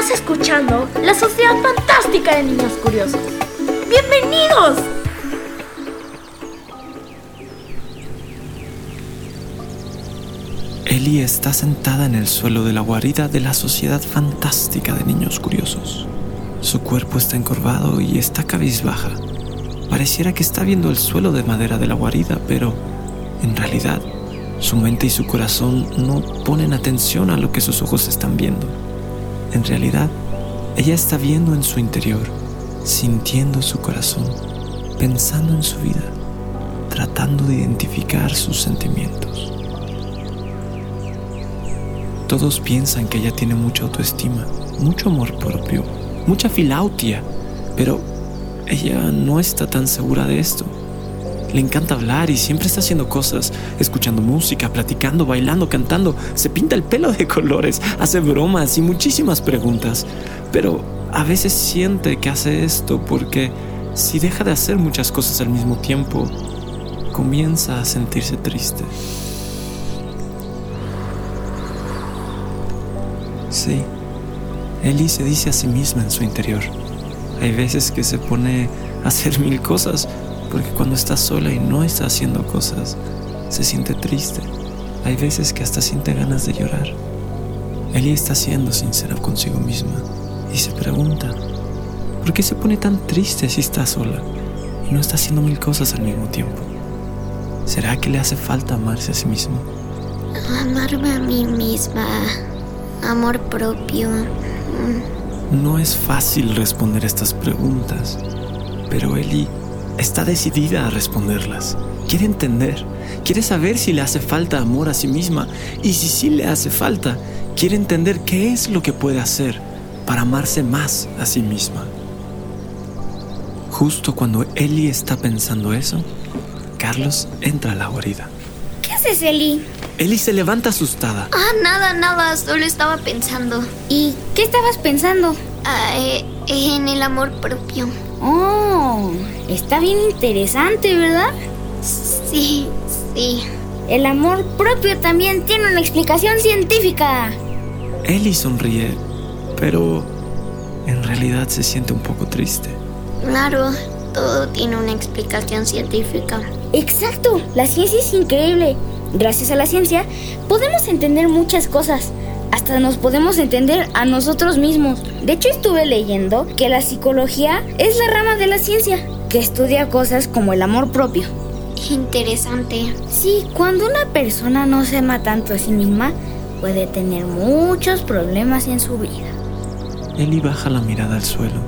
Estás escuchando la Sociedad Fantástica de Niños Curiosos. ¡Bienvenidos! Ellie está sentada en el suelo de la guarida de la Sociedad Fantástica de Niños Curiosos. Su cuerpo está encorvado y está cabizbaja. Pareciera que está viendo el suelo de madera de la guarida, pero en realidad su mente y su corazón no ponen atención a lo que sus ojos están viendo. En realidad, ella está viendo en su interior, sintiendo su corazón, pensando en su vida, tratando de identificar sus sentimientos. Todos piensan que ella tiene mucha autoestima, mucho amor propio, mucha filautia, pero ella no está tan segura de esto. Le encanta hablar y siempre está haciendo cosas, escuchando música, platicando, bailando, cantando, se pinta el pelo de colores, hace bromas y muchísimas preguntas. Pero a veces siente que hace esto porque si deja de hacer muchas cosas al mismo tiempo, comienza a sentirse triste. Sí, Ellie se dice a sí misma en su interior. Hay veces que se pone a hacer mil cosas porque cuando está sola y no está haciendo cosas, se siente triste. Hay veces que hasta siente ganas de llorar. Ellie está siendo sincera consigo misma y se pregunta, ¿por qué se pone tan triste si está sola y no está haciendo mil cosas al mismo tiempo? ¿Será que le hace falta amarse a sí misma? Amarme a mí misma. Amor propio. No es fácil responder estas preguntas, pero Ellie está decidida a responderlas. Quiere entender, quiere saber si le hace falta amor a sí misma y si sí le hace falta, quiere entender qué es lo que puede hacer para amarse más a sí misma. Justo cuando Ellie está pensando eso, Carlos entra a la guarida. ¿Qué haces, Ellie? Ellie se levanta asustada. Ah, nada, nada, solo estaba pensando. ¿Y qué estabas pensando? Ah, eh, en el amor propio. Oh, está bien interesante, ¿verdad? Sí, sí. El amor propio también tiene una explicación científica. Ellie sonríe, pero en realidad se siente un poco triste. Claro, todo tiene una explicación científica. Exacto, la ciencia es increíble. Gracias a la ciencia podemos entender muchas cosas. Hasta nos podemos entender a nosotros mismos. De hecho, estuve leyendo que la psicología es la rama de la ciencia que estudia cosas como el amor propio. Interesante. Sí, cuando una persona no se ama tanto a sí misma, puede tener muchos problemas en su vida. Ellie baja la mirada al suelo.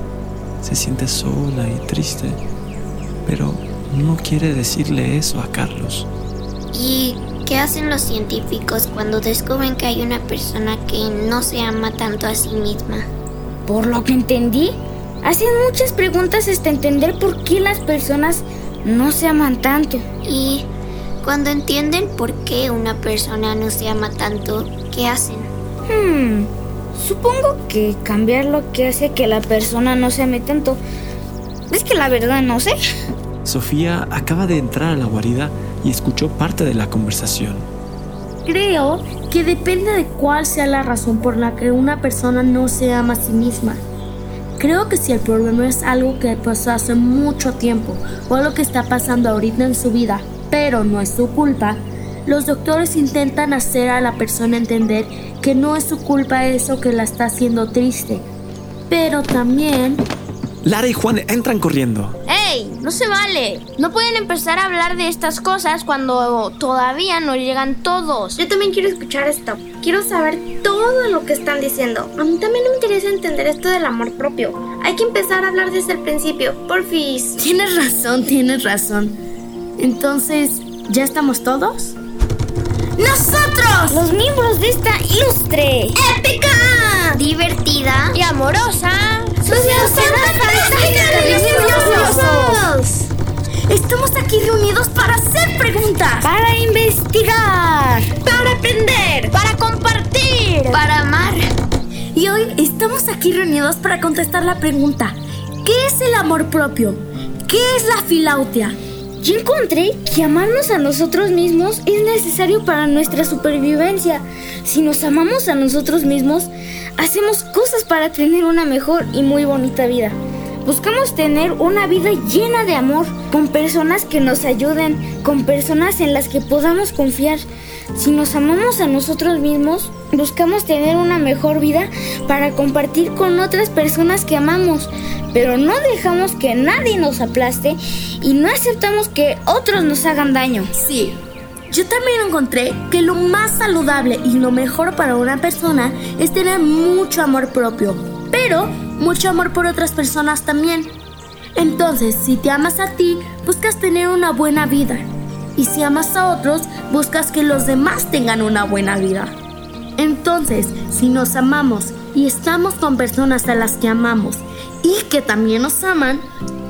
Se siente sola y triste, pero no quiere decirle eso a Carlos. ¿Y qué hacen los científicos cuando descubren que hay una persona que no se ama tanto a sí misma? Por lo que entendí, hacen muchas preguntas hasta entender por qué las personas no se aman tanto. Y cuando entienden por qué una persona no se ama tanto, ¿qué hacen? Hmm, supongo que cambiar lo que hace que la persona no se ame tanto. Es que la verdad no sé. Sofía acaba de entrar a la guarida y escuchó parte de la conversación. Creo que depende de cuál sea la razón por la que una persona no se ama a sí misma. Creo que si el problema es algo que pasó hace mucho tiempo o algo que está pasando ahorita en su vida, pero no es su culpa, los doctores intentan hacer a la persona entender que no es su culpa eso que la está haciendo triste. Pero también... Lara y Juan entran corriendo. ¡Ey! No se vale. No pueden empezar a hablar de estas cosas cuando todavía no llegan todos. Yo también quiero escuchar esto. Quiero saber todo lo que están diciendo. A mí también me interesa entender esto del amor propio. Hay que empezar a hablar desde el principio. Porfis. Tienes razón, tienes razón. Entonces, ¿ya estamos todos? ¡Nosotros! Los miembros de esta ilustre, épica, divertida y amorosa Estamos aquí reunidos para hacer preguntas, para investigar, para aprender, para compartir, para amar. Y hoy estamos aquí reunidos para contestar la pregunta, ¿qué es el amor propio? ¿Qué es la filautia? Yo encontré que amarnos a nosotros mismos es necesario para nuestra supervivencia. Si nos amamos a nosotros mismos, hacemos cosas para tener una mejor y muy bonita vida. Buscamos tener una vida llena de amor, con personas que nos ayuden, con personas en las que podamos confiar. Si nos amamos a nosotros mismos, buscamos tener una mejor vida para compartir con otras personas que amamos, pero no dejamos que nadie nos aplaste y no aceptamos que otros nos hagan daño. Sí, yo también encontré que lo más saludable y lo mejor para una persona es tener mucho amor propio, pero mucho amor por otras personas también. Entonces, si te amas a ti, buscas tener una buena vida. Y si amas a otros, buscas que los demás tengan una buena vida. Entonces, si nos amamos y estamos con personas a las que amamos y que también nos aman,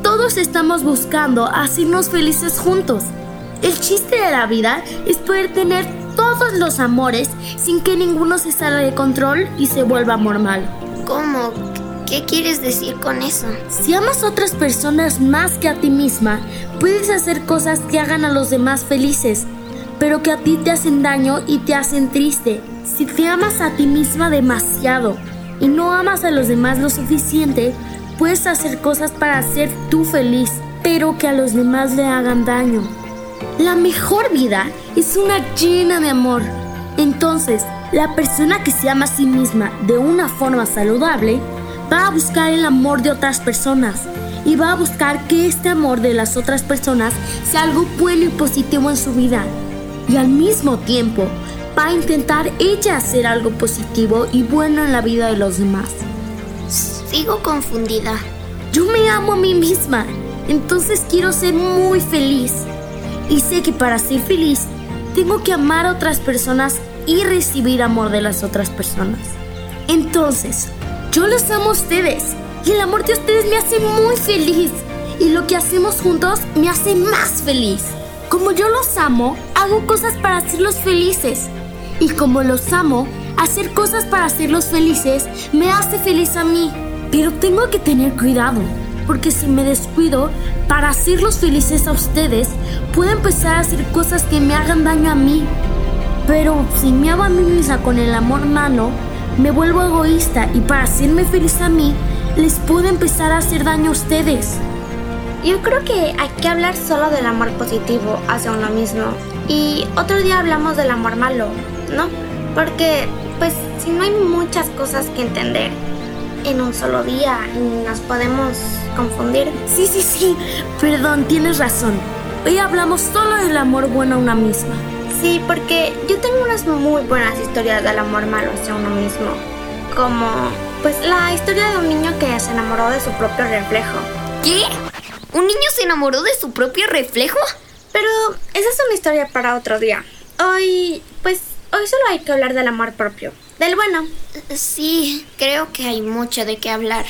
todos estamos buscando hacernos felices juntos. El chiste de la vida es poder tener todos los amores sin que ninguno se salga de control y se vuelva amor malo. ¿Cómo? ¿Qué quieres decir con eso? Si amas a otras personas más que a ti misma, puedes hacer cosas que hagan a los demás felices, pero que a ti te hacen daño y te hacen triste. Si te amas a ti misma demasiado y no amas a los demás lo suficiente, puedes hacer cosas para ser tú feliz, pero que a los demás le hagan daño. La mejor vida es una llena de amor. Entonces, la persona que se ama a sí misma de una forma saludable va a buscar el amor de otras personas y va a buscar que este amor de las otras personas sea algo bueno y positivo en su vida. Y al mismo tiempo va a intentar ella hacer algo positivo y bueno en la vida de los demás. Sigo confundida. Yo me amo a mí misma, entonces quiero ser muy feliz. Y sé que para ser feliz tengo que amar a otras personas y recibir amor de las otras personas. Entonces, yo los amo a ustedes y el amor de ustedes me hace muy feliz y lo que hacemos juntos me hace más feliz. Como yo los amo, hago cosas para hacerlos felices. Y como los amo, hacer cosas para hacerlos felices me hace feliz a mí. Pero tengo que tener cuidado, porque si me descuido para hacerlos felices a ustedes, puedo empezar a hacer cosas que me hagan daño a mí. Pero si me amo a mí misma con el amor malo, me vuelvo egoísta y para hacerme feliz a mí, les puedo empezar a hacer daño a ustedes. Yo creo que hay que hablar solo del amor positivo hacia uno mismo. Y otro día hablamos del amor malo, ¿no? Porque, pues, si no hay muchas cosas que entender en un solo día, nos podemos confundir. Sí, sí, sí. Perdón, tienes razón. Hoy hablamos solo del amor bueno a una misma. Sí, porque yo tengo unas muy buenas historias del amor malo hacia uno mismo. Como, pues, la historia de un niño que se enamoró de su propio reflejo. ¿Qué? ¿Un niño se enamoró de su propio reflejo? Pero esa es una historia para otro día. Hoy, pues, hoy solo hay que hablar del amor propio. Del bueno. Sí, creo que hay mucho de qué hablar.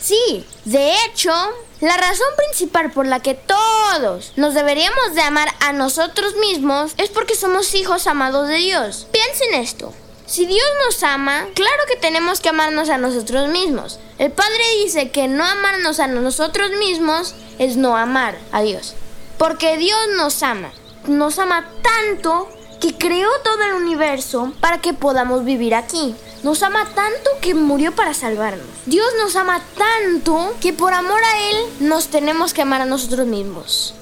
Sí, de hecho, la razón principal por la que todos nos deberíamos de amar a nosotros mismos es porque somos hijos amados de Dios. Piensen esto. Si Dios nos ama, claro que tenemos que amarnos a nosotros mismos. El Padre dice que no amarnos a nosotros mismos es no amar a Dios. Porque Dios nos ama. Nos ama tanto que creó todo el universo para que podamos vivir aquí. Nos ama tanto que murió para salvarnos. Dios nos ama tanto que por amor a Él nos tenemos que amar a nosotros mismos.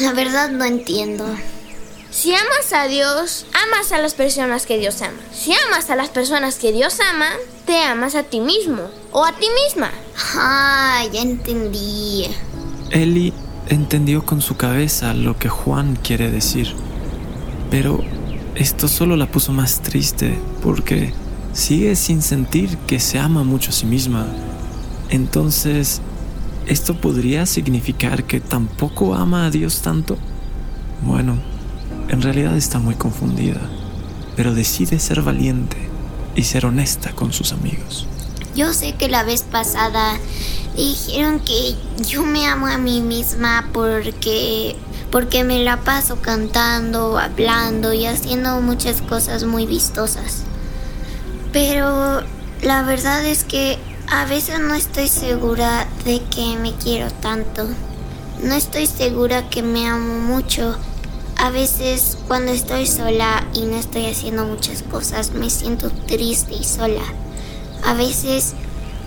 La verdad no entiendo. Si amas a Dios, amas a las personas que Dios ama. Si amas a las personas que Dios ama, te amas a ti mismo o a ti misma. Ah, ya entendí. Eli entendió con su cabeza lo que Juan quiere decir, pero esto solo la puso más triste porque sigue sin sentir que se ama mucho a sí misma. Entonces, ¿esto podría significar que tampoco ama a Dios tanto? Bueno, en realidad está muy confundida, pero decide ser valiente y ser honesta con sus amigos. Yo sé que la vez pasada dijeron que yo me amo a mí misma porque porque me la paso cantando, hablando y haciendo muchas cosas muy vistosas. Pero la verdad es que a veces no estoy segura de que me quiero tanto. No estoy segura que me amo mucho. A veces cuando estoy sola y no estoy haciendo muchas cosas me siento triste y sola. A veces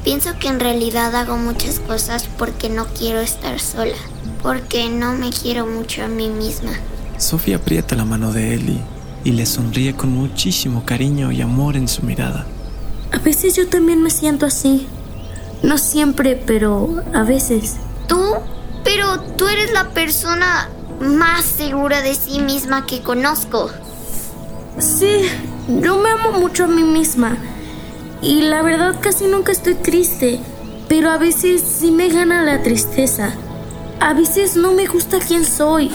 pienso que en realidad hago muchas cosas porque no quiero estar sola, porque no me quiero mucho a mí misma. Sofía aprieta la mano de Ellie y le sonríe con muchísimo cariño y amor en su mirada. A veces yo también me siento así. No siempre, pero a veces. ¿Tú? Pero tú eres la persona más segura de sí misma que conozco. Sí, yo me amo mucho a mí misma. Y la verdad casi nunca estoy triste. Pero a veces sí me gana la tristeza. A veces no me gusta quién soy.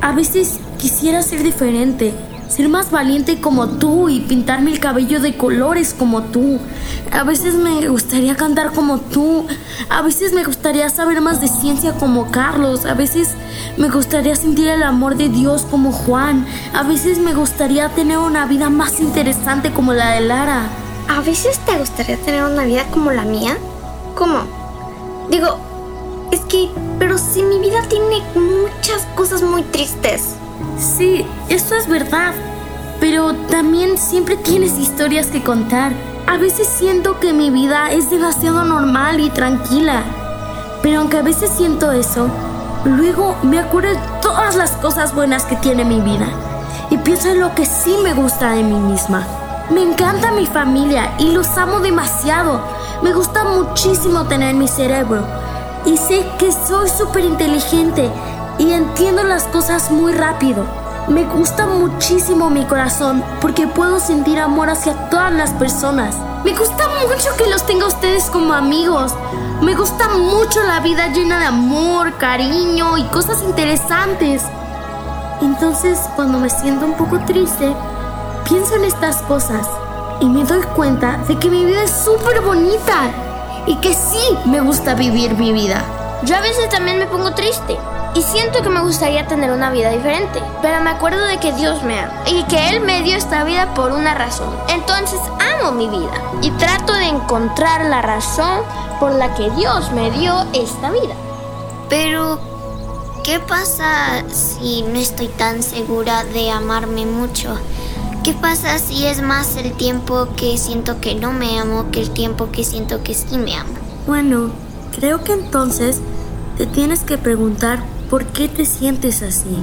A veces quisiera ser diferente ser más valiente como tú y pintarme el cabello de colores como tú. A veces me gustaría cantar como tú. A veces me gustaría saber más de ciencia como Carlos. A veces me gustaría sentir el amor de Dios como Juan. A veces me gustaría tener una vida más interesante como la de Lara. ¿A veces te gustaría tener una vida como la mía? ¿Cómo? Digo, es que, pero si mi vida tiene muchas cosas muy tristes. Sí, esto es verdad. Pero también siempre tienes historias que contar. A veces siento que mi vida es demasiado normal y tranquila. Pero aunque a veces siento eso, luego me acuerdo de todas las cosas buenas que tiene mi vida. Y pienso en lo que sí me gusta de mí misma. Me encanta mi familia y los amo demasiado. Me gusta muchísimo tener mi cerebro. Y sé que soy súper inteligente y entiendo las cosas muy rápido. Me gusta muchísimo mi corazón porque puedo sentir amor hacia todas las personas. Me gusta mucho que los tenga ustedes como amigos. Me gusta mucho la vida llena de amor, cariño y cosas interesantes. Entonces, cuando me siento un poco triste, pienso en estas cosas y me doy cuenta de que mi vida es súper bonita y que sí me gusta vivir mi vida. Yo a veces también me pongo triste y siento que me gustaría tener una vida diferente, pero me acuerdo de que Dios me ama y que Él me dio esta vida por una razón. Entonces amo mi vida y trato de encontrar la razón por la que Dios me dio esta vida. Pero, ¿qué pasa si no estoy tan segura de amarme mucho? ¿Qué pasa si es más el tiempo que siento que no me amo que el tiempo que siento que sí me amo? Bueno, creo que entonces te tienes que preguntar ¿Por qué te sientes así?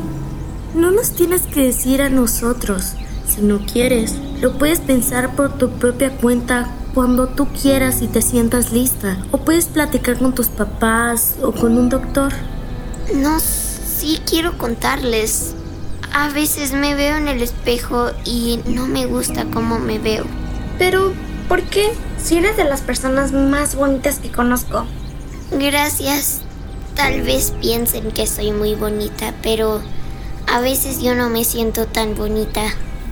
No nos tienes que decir a nosotros. Si no quieres, lo puedes pensar por tu propia cuenta cuando tú quieras y te sientas lista. O puedes platicar con tus papás o con un doctor. No, sí quiero contarles. A veces me veo en el espejo y no me gusta cómo me veo. Pero, ¿por qué? Si eres de las personas más bonitas que conozco. Gracias. Tal vez piensen que soy muy bonita, pero a veces yo no me siento tan bonita.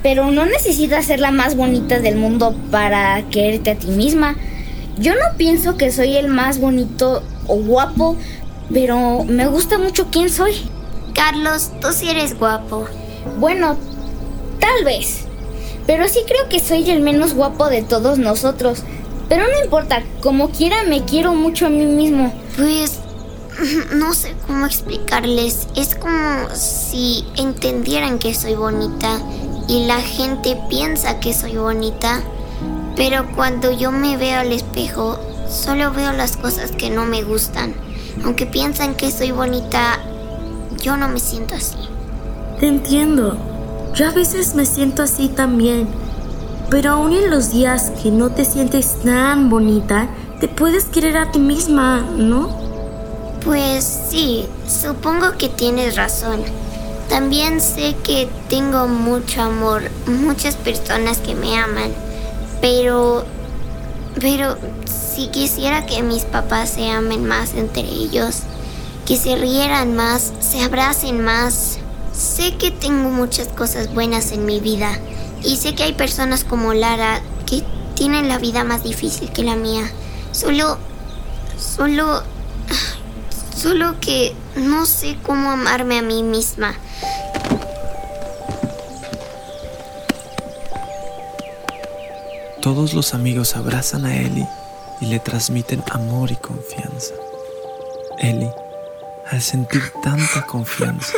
Pero no necesitas ser la más bonita del mundo para quererte a ti misma. Yo no pienso que soy el más bonito o guapo, pero me gusta mucho quién soy. Carlos, tú sí eres guapo. Bueno, tal vez. Pero sí creo que soy el menos guapo de todos nosotros. Pero no importa, como quiera me quiero mucho a mí mismo. Pues no sé cómo explicarles. Es como si entendieran que soy bonita y la gente piensa que soy bonita. Pero cuando yo me veo al espejo, solo veo las cosas que no me gustan. Aunque piensan que soy bonita, yo no me siento así. Te entiendo. Yo a veces me siento así también. Pero aún en los días que no te sientes tan bonita, te puedes querer a ti misma, ¿no? Pues sí, supongo que tienes razón. También sé que tengo mucho amor, muchas personas que me aman, pero... Pero si quisiera que mis papás se amen más entre ellos, que se rieran más, se abracen más. Sé que tengo muchas cosas buenas en mi vida y sé que hay personas como Lara que tienen la vida más difícil que la mía. Solo... Solo Solo que no sé cómo amarme a mí misma. Todos los amigos abrazan a Ellie y le transmiten amor y confianza. Ellie, al sentir tanta confianza,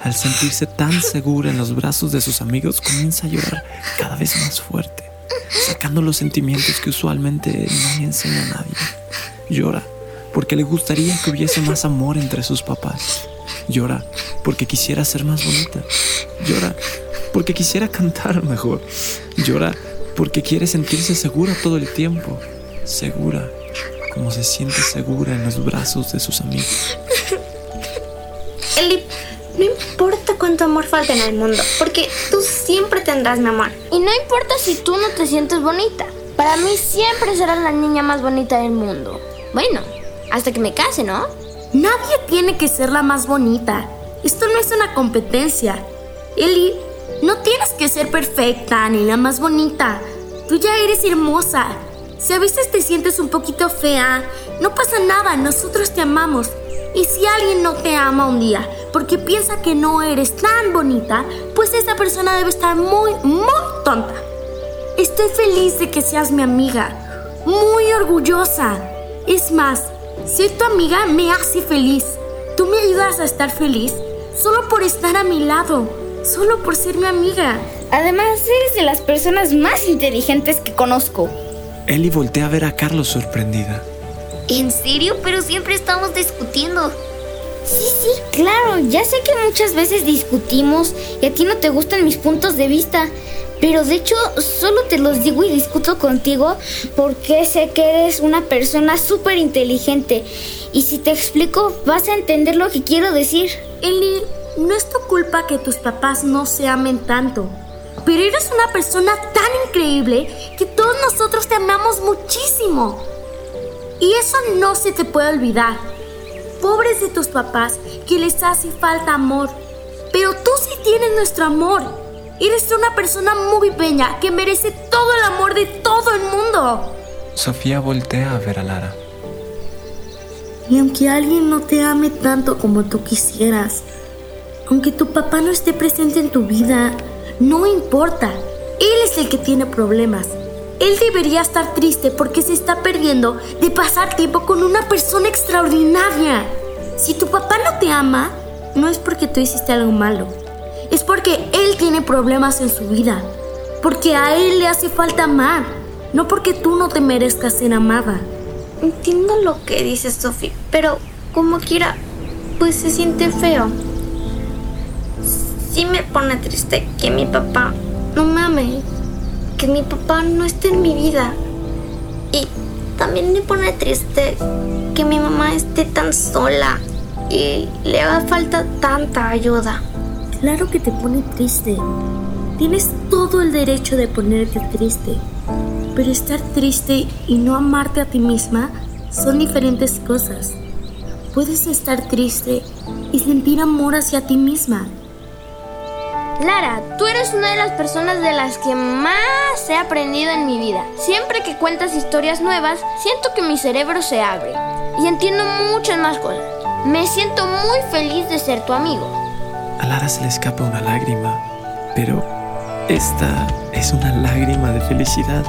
al sentirse tan segura en los brazos de sus amigos, comienza a llorar cada vez más fuerte, sacando los sentimientos que usualmente no le enseña a nadie. Llora porque le gustaría que hubiese más amor entre sus papás. Llora porque quisiera ser más bonita. Llora porque quisiera cantar mejor. Llora porque quiere sentirse segura todo el tiempo. Segura como se siente segura en los brazos de sus amigos. Eli, no importa cuánto amor falta en el mundo, porque tú siempre tendrás mi amor. Y no importa si tú no te sientes bonita. Para mí siempre serás la niña más bonita del mundo. Bueno, hasta que me case, ¿no? Nadie tiene que ser la más bonita. Esto no es una competencia. Eli, no tienes que ser perfecta ni la más bonita. Tú ya eres hermosa. Si a veces te sientes un poquito fea, no pasa nada, nosotros te amamos. Y si alguien no te ama un día porque piensa que no eres tan bonita, pues esa persona debe estar muy, muy tonta. Estoy feliz de que seas mi amiga, muy orgullosa. Es más, ser tu amiga me hace feliz. Tú me ayudas a estar feliz solo por estar a mi lado, solo por ser mi amiga. Además, eres de las personas más inteligentes que conozco. Ellie voltea a ver a Carlos sorprendida. ¿En serio? Pero siempre estamos discutiendo. Sí, sí, claro, ya sé que muchas veces discutimos y a ti no te gustan mis puntos de vista, pero de hecho solo te los digo y discuto contigo porque sé que eres una persona súper inteligente y si te explico vas a entender lo que quiero decir. Eli, no es tu culpa que tus papás no se amen tanto. Pero eres una persona tan increíble que todos nosotros te amamos muchísimo. Y eso no se te puede olvidar. Pobres de tus papás que les hace falta amor. Pero tú sí tienes nuestro amor. Eres una persona muy pequeña que merece todo el amor de todo el mundo. Sofía voltea a ver a Lara. Y aunque alguien no te ame tanto como tú quisieras, aunque tu papá no esté presente en tu vida, no importa. Él es el que tiene problemas. Él debería estar triste porque se está perdiendo de pasar tiempo con una persona extraordinaria. Si tu papá no te ama, no es porque tú hiciste algo malo. Es porque él tiene problemas en su vida. Porque a él le hace falta amar. No porque tú no te merezcas ser amada. Entiendo lo que dices, Sophie, pero como quiera, pues se siente feo sí me pone triste que mi papá no me ame, que mi papá no esté en mi vida. Y también me pone triste que mi mamá esté tan sola y le haga falta tanta ayuda. Claro que te pone triste. Tienes todo el derecho de ponerte triste. Pero estar triste y no amarte a ti misma son diferentes cosas. Puedes estar triste y sentir amor hacia ti misma. Lara, tú eres una de las personas de las que más he aprendido en mi vida. Siempre que cuentas historias nuevas, siento que mi cerebro se abre y entiendo muchas más cosas. Me siento muy feliz de ser tu amigo. A Lara se le escapa una lágrima, pero esta es una lágrima de felicidad.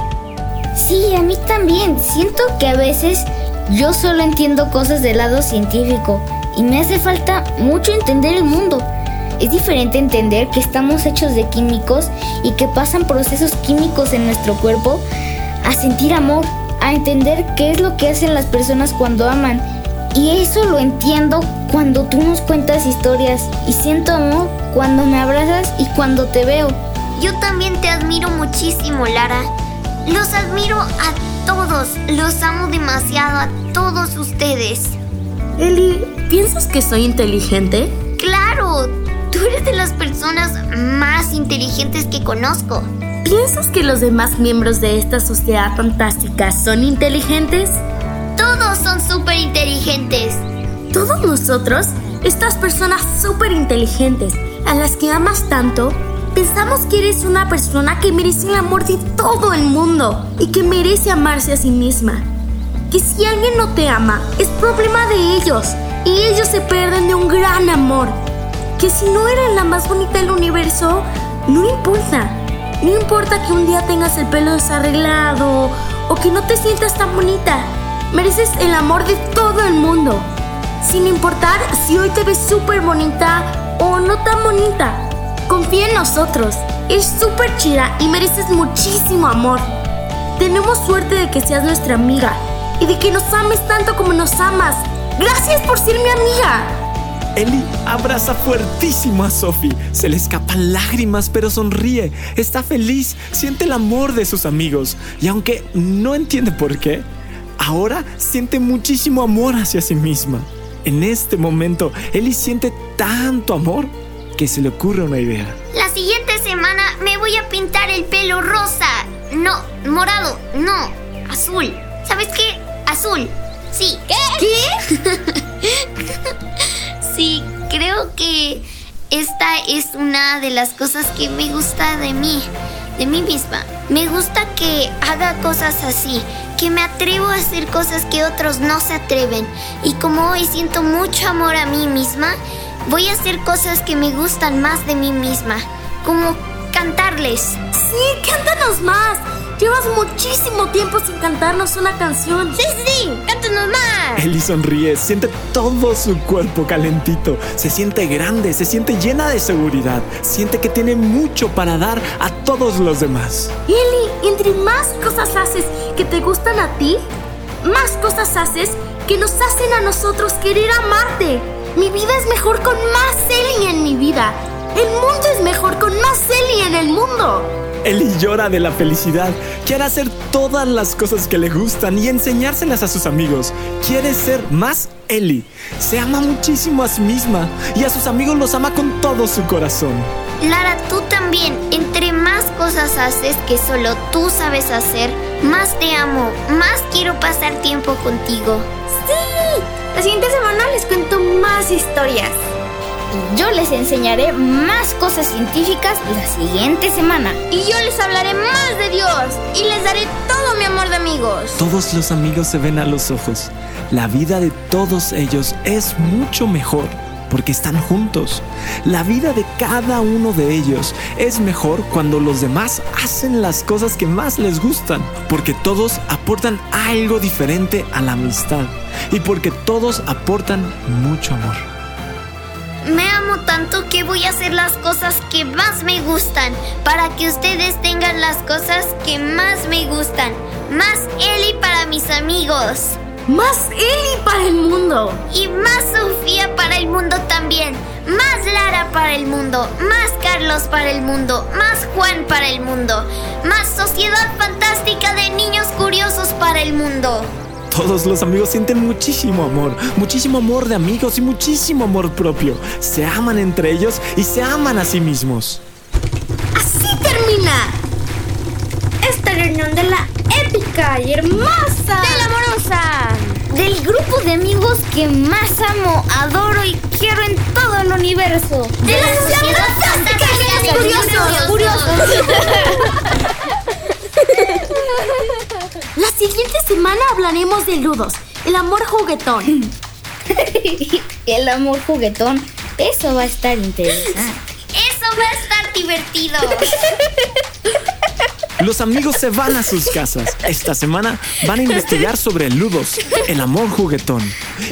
Sí, a mí también. Siento que a veces yo solo entiendo cosas del lado científico y me hace falta mucho entender el mundo. Es diferente entender que estamos hechos de químicos y que pasan procesos químicos en nuestro cuerpo a sentir amor, a entender qué es lo que hacen las personas cuando aman. Y eso lo entiendo cuando tú nos cuentas historias y siento amor cuando me abrazas y cuando te veo. Yo también te admiro muchísimo, Lara. Los admiro a todos, los amo demasiado a todos ustedes. Eli, ¿piensas que soy inteligente? Claro, Tú eres de las personas más inteligentes que conozco. ¿Piensas que los demás miembros de esta sociedad fantástica son inteligentes? Todos son súper inteligentes. Todos nosotros, estas personas súper inteligentes, a las que amas tanto, pensamos que eres una persona que merece el amor de todo el mundo y que merece amarse a sí misma. Que si alguien no te ama, es problema de ellos y ellos se pierden de un gran amor que si no eres la más bonita del universo, no importa. No importa que un día tengas el pelo desarreglado o que no te sientas tan bonita. Mereces el amor de todo el mundo. Sin importar si hoy te ves súper bonita o no tan bonita. Confía en nosotros. Es súper chida y mereces muchísimo amor. tenemos suerte de que seas nuestra amiga y de que nos ames tanto como nos amas. Gracias por ser mi amiga. Eli abraza fuertísimo a Sophie. Se le escapan lágrimas, pero sonríe. Está feliz, siente el amor de sus amigos. Y aunque no entiende por qué, ahora siente muchísimo amor hacia sí misma. En este momento, Eli siente tanto amor que se le ocurre una idea. La siguiente semana me voy a pintar el pelo rosa. No, morado, no, azul. ¿Sabes qué? Azul. Sí. ¿Qué? sí, creo que esta es una de las cosas que me gusta de mí, de mí misma. Me gusta que haga cosas así, que me atrevo a hacer cosas que otros no se atreven. Y como hoy siento mucho amor a mí misma, voy a hacer cosas que me gustan más de mí misma, como cantarles. Sí, cántanos más. Llevas muchísimo tiempo sin cantarnos una canción. Sí, sí, sí, cántanos más. Eli sonríe, siente todo su cuerpo calentito, se siente grande, se siente llena de seguridad, siente que tiene mucho para dar a todos los demás. Eli, entre más cosas haces que te gustan a ti, más cosas haces que nos hacen a nosotros querer amarte. Mi vida es mejor con más Eli en mi vida. El mundo es mejor con más Eli en el mundo. Eli llora de la felicidad. Quiere hacer todas las cosas que le gustan y enseñárselas a sus amigos. Quiere ser más Eli. Se ama muchísimo a sí misma y a sus amigos los ama con todo su corazón. Lara, tú también. Entre más cosas haces que solo tú sabes hacer, más te amo, más quiero pasar tiempo contigo. ¡Sí! La siguiente semana les cuento más historias. Yo les enseñaré más cosas científicas la siguiente semana. Y yo les hablaré más de Dios y les daré todo mi amor de amigos. Todos los amigos se ven a los ojos. La vida de todos ellos es mucho mejor porque están juntos. La vida de cada uno de ellos es mejor cuando los demás hacen las cosas que más les gustan, porque todos aportan algo diferente a la amistad y porque todos aportan mucho amor. Me amo tanto que voy a hacer las cosas que más me gustan para que ustedes tengan las cosas que más me gustan. Más Eli para mis amigos. Más Eli para el mundo. Y más Sofía para el mundo también. Más Lara para el mundo. Más Carlos para el mundo. Más Juan para el mundo. Más Sociedad Fantástica de Niños Curiosos para el mundo. Todos los amigos sienten muchísimo amor, muchísimo amor de amigos y muchísimo amor propio. Se aman entre ellos y se aman a sí mismos. Así termina esta reunión de la épica y hermosa, ¡De la amorosa! Del grupo de amigos que más amo, adoro y quiero en todo el universo. De la Sociedad Fantástica Niños Curiosos. Curiosos. La siguiente semana hablaremos de ludos, el amor juguetón. el amor juguetón, eso va a estar interesante. Eso va a estar divertido. Los amigos se van a sus casas. Esta semana van a investigar sobre ludos, el amor juguetón.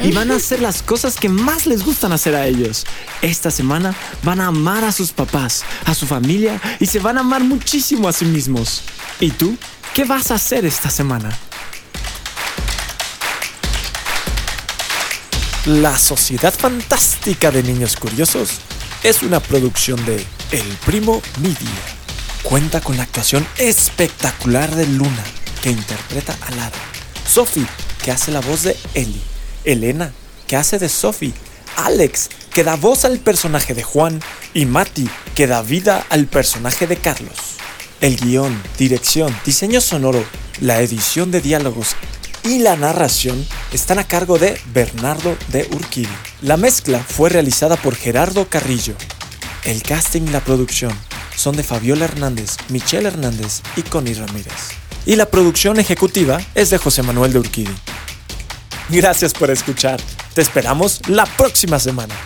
Y van a hacer las cosas que más les gustan hacer a ellos. Esta semana van a amar a sus papás, a su familia y se van a amar muchísimo a sí mismos. ¿Y tú? ¿Qué vas a hacer esta semana? La Sociedad Fantástica de Niños Curiosos es una producción de El Primo Media. Cuenta con la actuación espectacular de Luna, que interpreta a Lara, Sophie, que hace la voz de Ellie, Elena, que hace de Sophie, Alex, que da voz al personaje de Juan, y Mati, que da vida al personaje de Carlos. El guion, dirección, diseño sonoro, la edición de diálogos y la narración están a cargo de Bernardo de Urquidi. La mezcla fue realizada por Gerardo Carrillo. El casting y la producción son de Fabiola Hernández, Michelle Hernández y Connie Ramírez. Y la producción ejecutiva es de José Manuel de Urquidi. Gracias por escuchar. Te esperamos la próxima semana.